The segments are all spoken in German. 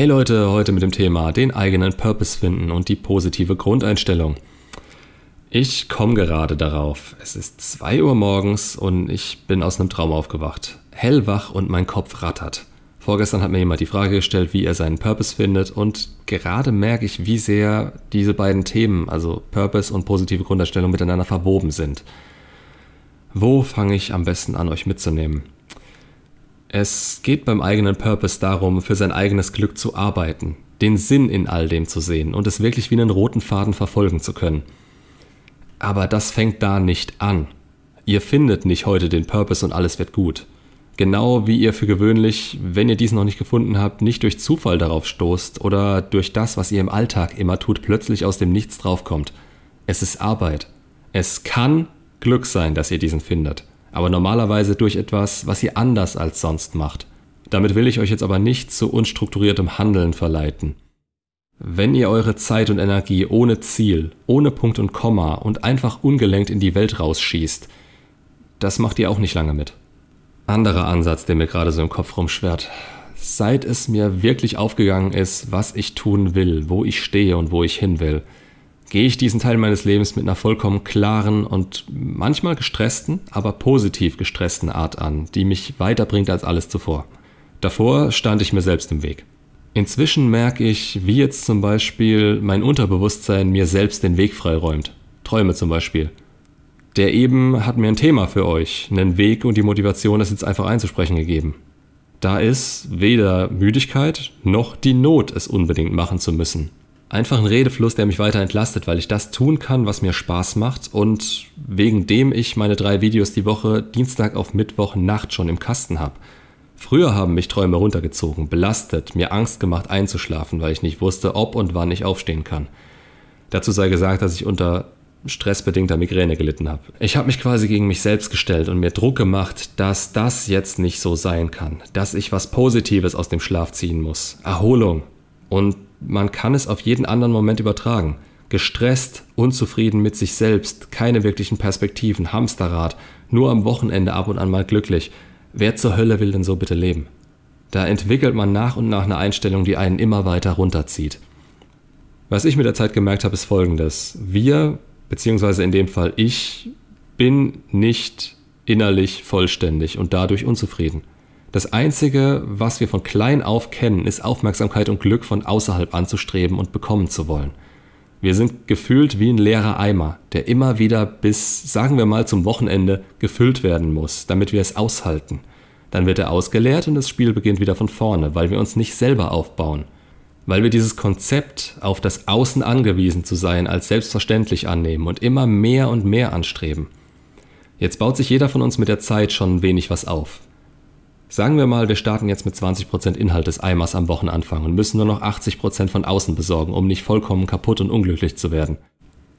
Hey Leute, heute mit dem Thema den eigenen Purpose finden und die positive Grundeinstellung. Ich komme gerade darauf. Es ist 2 Uhr morgens und ich bin aus einem Traum aufgewacht. Hellwach und mein Kopf rattert. Vorgestern hat mir jemand die Frage gestellt, wie er seinen Purpose findet und gerade merke ich, wie sehr diese beiden Themen, also Purpose und positive Grundeinstellung, miteinander verwoben sind. Wo fange ich am besten an, euch mitzunehmen? Es geht beim eigenen Purpose darum, für sein eigenes Glück zu arbeiten, den Sinn in all dem zu sehen und es wirklich wie einen roten Faden verfolgen zu können. Aber das fängt da nicht an. Ihr findet nicht heute den Purpose und alles wird gut. Genau wie ihr für gewöhnlich, wenn ihr diesen noch nicht gefunden habt, nicht durch Zufall darauf stoßt oder durch das, was ihr im Alltag immer tut, plötzlich aus dem Nichts draufkommt. Es ist Arbeit. Es kann Glück sein, dass ihr diesen findet aber normalerweise durch etwas, was ihr anders als sonst macht. Damit will ich euch jetzt aber nicht zu unstrukturiertem Handeln verleiten. Wenn ihr eure Zeit und Energie ohne Ziel, ohne Punkt und Komma und einfach ungelenkt in die Welt rausschießt, das macht ihr auch nicht lange mit. Anderer Ansatz, der mir gerade so im Kopf rumschwert. Seit es mir wirklich aufgegangen ist, was ich tun will, wo ich stehe und wo ich hin will, gehe ich diesen Teil meines Lebens mit einer vollkommen klaren und manchmal gestressten, aber positiv gestressten Art an, die mich weiterbringt als alles zuvor. Davor stand ich mir selbst im Weg. Inzwischen merke ich, wie jetzt zum Beispiel mein Unterbewusstsein mir selbst den Weg freiräumt. Träume zum Beispiel. Der eben hat mir ein Thema für euch, einen Weg und die Motivation, das jetzt einfach einzusprechen gegeben. Da ist weder Müdigkeit noch die Not, es unbedingt machen zu müssen einfach ein Redefluss, der mich weiter entlastet, weil ich das tun kann, was mir Spaß macht und wegen dem ich meine drei Videos die Woche Dienstag auf Mittwoch Nacht schon im Kasten habe. Früher haben mich Träume runtergezogen, belastet, mir Angst gemacht einzuschlafen, weil ich nicht wusste, ob und wann ich aufstehen kann. Dazu sei gesagt, dass ich unter stressbedingter Migräne gelitten habe. Ich habe mich quasi gegen mich selbst gestellt und mir Druck gemacht, dass das jetzt nicht so sein kann, dass ich was Positives aus dem Schlaf ziehen muss. Erholung. Und man kann es auf jeden anderen Moment übertragen. Gestresst, unzufrieden mit sich selbst, keine wirklichen Perspektiven, Hamsterrad, nur am Wochenende ab und an mal glücklich. Wer zur Hölle will denn so bitte leben? Da entwickelt man nach und nach eine Einstellung, die einen immer weiter runterzieht. Was ich mit der Zeit gemerkt habe, ist folgendes. Wir, beziehungsweise in dem Fall ich, bin nicht innerlich vollständig und dadurch unzufrieden. Das Einzige, was wir von klein auf kennen, ist Aufmerksamkeit und Glück von außerhalb anzustreben und bekommen zu wollen. Wir sind gefühlt wie ein leerer Eimer, der immer wieder bis, sagen wir mal, zum Wochenende gefüllt werden muss, damit wir es aushalten. Dann wird er ausgeleert und das Spiel beginnt wieder von vorne, weil wir uns nicht selber aufbauen. Weil wir dieses Konzept, auf das Außen angewiesen zu sein, als selbstverständlich annehmen und immer mehr und mehr anstreben. Jetzt baut sich jeder von uns mit der Zeit schon wenig was auf. Sagen wir mal, wir starten jetzt mit 20% Inhalt des Eimers am Wochenanfang und müssen nur noch 80% von außen besorgen, um nicht vollkommen kaputt und unglücklich zu werden.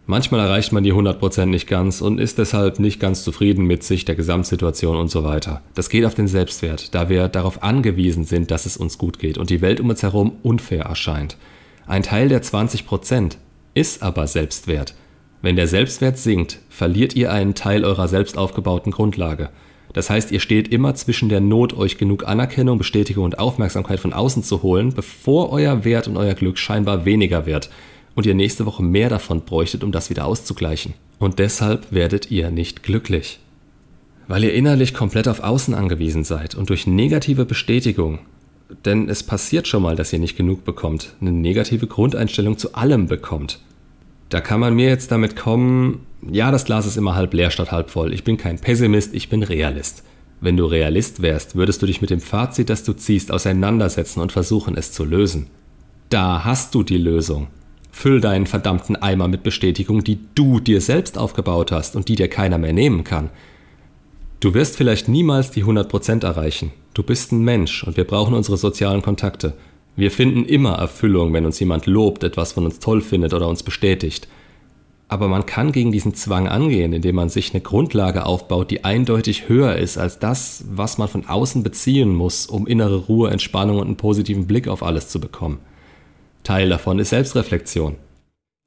Manchmal erreicht man die 100% nicht ganz und ist deshalb nicht ganz zufrieden mit sich, der Gesamtsituation und so weiter. Das geht auf den Selbstwert, da wir darauf angewiesen sind, dass es uns gut geht und die Welt um uns herum unfair erscheint. Ein Teil der 20% ist aber Selbstwert. Wenn der Selbstwert sinkt, verliert ihr einen Teil eurer selbst aufgebauten Grundlage. Das heißt, ihr steht immer zwischen der Not, euch genug Anerkennung, Bestätigung und Aufmerksamkeit von außen zu holen, bevor euer Wert und euer Glück scheinbar weniger wird und ihr nächste Woche mehr davon bräuchtet, um das wieder auszugleichen. Und deshalb werdet ihr nicht glücklich. Weil ihr innerlich komplett auf Außen angewiesen seid und durch negative Bestätigung, denn es passiert schon mal, dass ihr nicht genug bekommt, eine negative Grundeinstellung zu allem bekommt. Da kann man mir jetzt damit kommen, ja, das Glas ist immer halb leer statt halb voll. Ich bin kein Pessimist, ich bin Realist. Wenn du Realist wärst, würdest du dich mit dem Fazit, das du ziehst, auseinandersetzen und versuchen, es zu lösen. Da hast du die Lösung. Füll deinen verdammten Eimer mit Bestätigung, die du dir selbst aufgebaut hast und die dir keiner mehr nehmen kann. Du wirst vielleicht niemals die 100% erreichen. Du bist ein Mensch und wir brauchen unsere sozialen Kontakte. Wir finden immer Erfüllung, wenn uns jemand lobt, etwas von uns toll findet oder uns bestätigt. Aber man kann gegen diesen Zwang angehen, indem man sich eine Grundlage aufbaut, die eindeutig höher ist als das, was man von außen beziehen muss, um innere Ruhe, Entspannung und einen positiven Blick auf alles zu bekommen. Teil davon ist Selbstreflexion.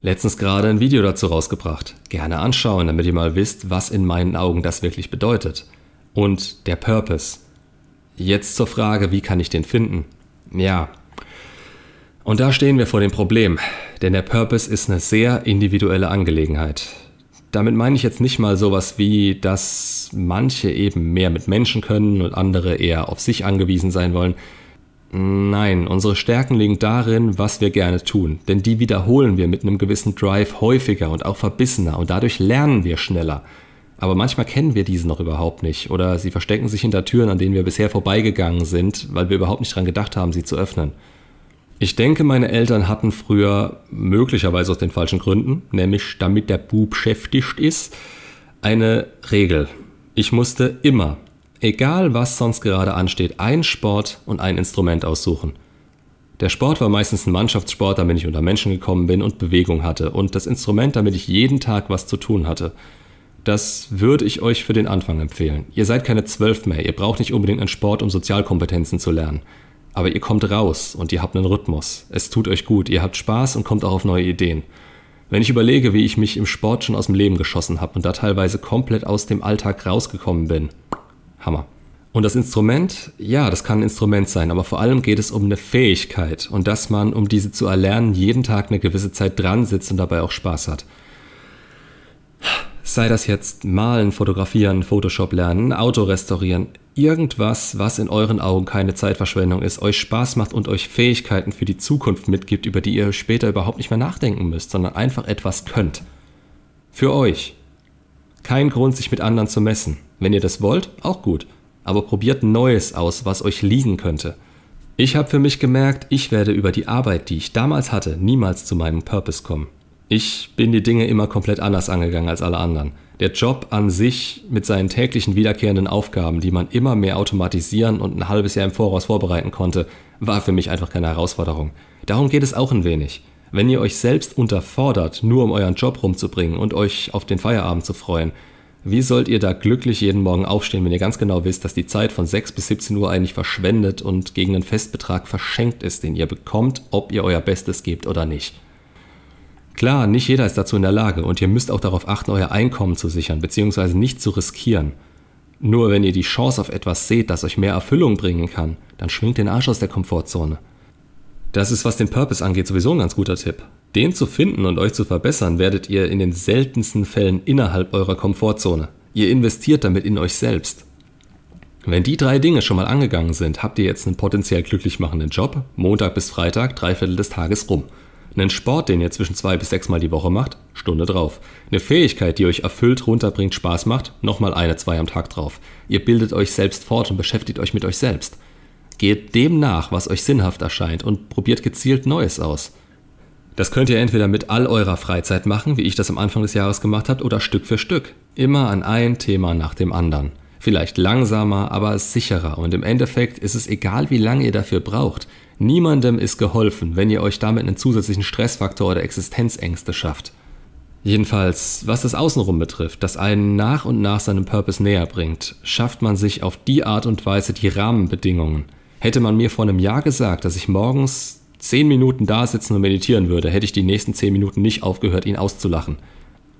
Letztens gerade ein Video dazu rausgebracht. Gerne anschauen, damit ihr mal wisst, was in meinen Augen das wirklich bedeutet. Und der Purpose. Jetzt zur Frage, wie kann ich den finden? Ja, Und da stehen wir vor dem Problem, denn der Purpose ist eine sehr individuelle Angelegenheit. Damit meine ich jetzt nicht mal sowas wie, dass manche eben mehr mit Menschen können und andere eher auf sich angewiesen sein wollen. Nein, unsere Stärken liegen darin, was wir gerne tun, denn die wiederholen wir mit einem gewissen Drive häufiger und auch verbissener und dadurch lernen wir schneller. Aber manchmal kennen wir diese noch überhaupt nicht oder sie verstecken sich hinter Türen, an denen wir bisher vorbeigegangen sind, weil wir überhaupt nicht daran gedacht haben, sie zu öffnen. Ich denke, meine Eltern hatten früher, möglicherweise aus den falschen Gründen, nämlich damit der Bub beschäftigt ist, eine Regel. Ich musste immer, egal was sonst gerade ansteht, einen Sport und ein Instrument aussuchen. Der Sport war meistens ein Mannschaftssport, damit ich unter Menschen gekommen bin und Bewegung hatte, und das Instrument, damit ich jeden Tag was zu tun hatte. Das würde ich euch für den Anfang empfehlen. Ihr seid keine zwölf mehr, ihr braucht nicht unbedingt einen Sport, um Sozialkompetenzen zu lernen. Aber ihr kommt raus und ihr habt einen Rhythmus. Es tut euch gut, ihr habt Spaß und kommt auch auf neue Ideen. Wenn ich überlege, wie ich mich im Sport schon aus dem Leben geschossen habe und da teilweise komplett aus dem Alltag rausgekommen bin. Hammer. Und das Instrument, ja, das kann ein Instrument sein, aber vor allem geht es um eine Fähigkeit und dass man, um diese zu erlernen, jeden Tag eine gewisse Zeit dran sitzt und dabei auch Spaß hat. Sei das jetzt malen, fotografieren, Photoshop lernen, Auto restaurieren, irgendwas, was in euren Augen keine Zeitverschwendung ist, euch Spaß macht und euch Fähigkeiten für die Zukunft mitgibt, über die ihr später überhaupt nicht mehr nachdenken müsst, sondern einfach etwas könnt. Für euch. Kein Grund, sich mit anderen zu messen. Wenn ihr das wollt, auch gut. Aber probiert Neues aus, was euch liegen könnte. Ich habe für mich gemerkt, ich werde über die Arbeit, die ich damals hatte, niemals zu meinem Purpose kommen. Ich bin die Dinge immer komplett anders angegangen als alle anderen. Der Job an sich mit seinen täglichen wiederkehrenden Aufgaben, die man immer mehr automatisieren und ein halbes Jahr im Voraus vorbereiten konnte, war für mich einfach keine Herausforderung. Darum geht es auch ein wenig. Wenn ihr euch selbst unterfordert, nur um euren Job rumzubringen und euch auf den Feierabend zu freuen, wie sollt ihr da glücklich jeden Morgen aufstehen, wenn ihr ganz genau wisst, dass die Zeit von 6 bis 17 Uhr eigentlich verschwendet und gegen einen Festbetrag verschenkt ist, den ihr bekommt, ob ihr euer Bestes gebt oder nicht? Klar, nicht jeder ist dazu in der Lage und ihr müsst auch darauf achten, euer Einkommen zu sichern bzw. nicht zu riskieren. Nur wenn ihr die Chance auf etwas seht, das euch mehr Erfüllung bringen kann, dann schwingt den Arsch aus der Komfortzone. Das ist, was den Purpose angeht, sowieso ein ganz guter Tipp. Den zu finden und euch zu verbessern, werdet ihr in den seltensten Fällen innerhalb eurer Komfortzone. Ihr investiert damit in euch selbst. Wenn die drei Dinge schon mal angegangen sind, habt ihr jetzt einen potenziell glücklich machenden Job, Montag bis Freitag, drei Viertel des Tages rum. Einen Sport, den ihr zwischen zwei bis sechs Mal die Woche macht, Stunde drauf. Eine Fähigkeit, die euch erfüllt, runterbringt, Spaß macht, nochmal eine, zwei am Tag drauf. Ihr bildet euch selbst fort und beschäftigt euch mit euch selbst. Geht dem nach, was euch sinnhaft erscheint und probiert gezielt Neues aus. Das könnt ihr entweder mit all eurer Freizeit machen, wie ich das am Anfang des Jahres gemacht habe, oder Stück für Stück. Immer an ein Thema nach dem anderen. Vielleicht langsamer, aber sicherer. Und im Endeffekt ist es egal, wie lange ihr dafür braucht. Niemandem ist geholfen, wenn ihr euch damit einen zusätzlichen Stressfaktor oder Existenzängste schafft. Jedenfalls, was das Außenrum betrifft, das einen nach und nach seinem Purpose näher bringt, schafft man sich auf die Art und Weise die Rahmenbedingungen. Hätte man mir vor einem Jahr gesagt, dass ich morgens zehn Minuten da sitzen und meditieren würde, hätte ich die nächsten zehn Minuten nicht aufgehört, ihn auszulachen.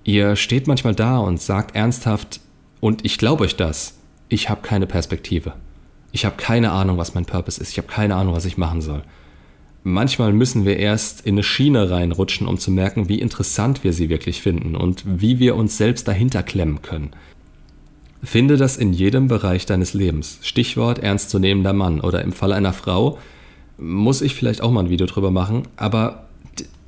Ihr steht manchmal da und sagt ernsthaft, und ich glaube euch das, ich habe keine Perspektive. Ich habe keine Ahnung, was mein Purpose ist. Ich habe keine Ahnung, was ich machen soll. Manchmal müssen wir erst in eine Schiene reinrutschen, um zu merken, wie interessant wir sie wirklich finden und wie wir uns selbst dahinter klemmen können. Finde das in jedem Bereich deines Lebens. Stichwort ernstzunehmender Mann oder im Fall einer Frau muss ich vielleicht auch mal ein Video drüber machen, aber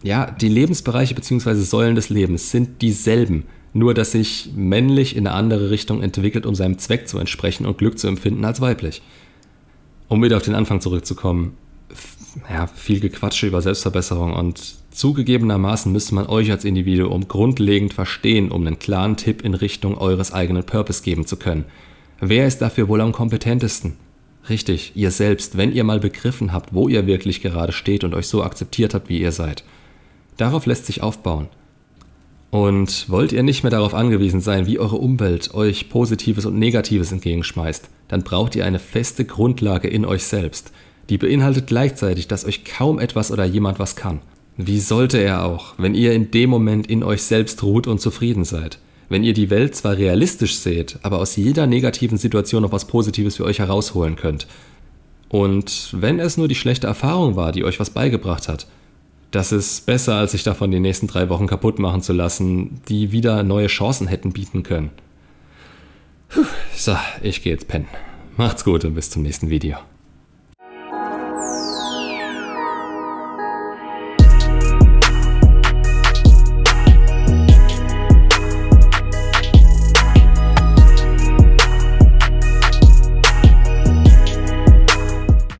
ja, die Lebensbereiche bzw. Säulen des Lebens sind dieselben, nur dass sich männlich in eine andere Richtung entwickelt, um seinem Zweck zu entsprechen und Glück zu empfinden als weiblich um wieder auf den Anfang zurückzukommen, ja, viel Gequatsche über Selbstverbesserung und zugegebenermaßen müsste man euch als Individuum grundlegend verstehen, um einen klaren Tipp in Richtung eures eigenen Purpose geben zu können. Wer ist dafür wohl am kompetentesten? Richtig, ihr selbst, wenn ihr mal begriffen habt, wo ihr wirklich gerade steht und euch so akzeptiert habt, wie ihr seid. Darauf lässt sich aufbauen. Und wollt ihr nicht mehr darauf angewiesen sein, wie eure Umwelt euch Positives und Negatives entgegenschmeißt, dann braucht ihr eine feste Grundlage in euch selbst. Die beinhaltet gleichzeitig, dass euch kaum etwas oder jemand was kann. Wie sollte er auch, wenn ihr in dem Moment in euch selbst ruht und zufrieden seid? Wenn ihr die Welt zwar realistisch seht, aber aus jeder negativen Situation noch was Positives für euch herausholen könnt. Und wenn es nur die schlechte Erfahrung war, die euch was beigebracht hat, das ist besser, als sich davon die nächsten drei Wochen kaputt machen zu lassen, die wieder neue Chancen hätten bieten können. Puh, so, ich gehe jetzt pennen. Macht's gut und bis zum nächsten Video.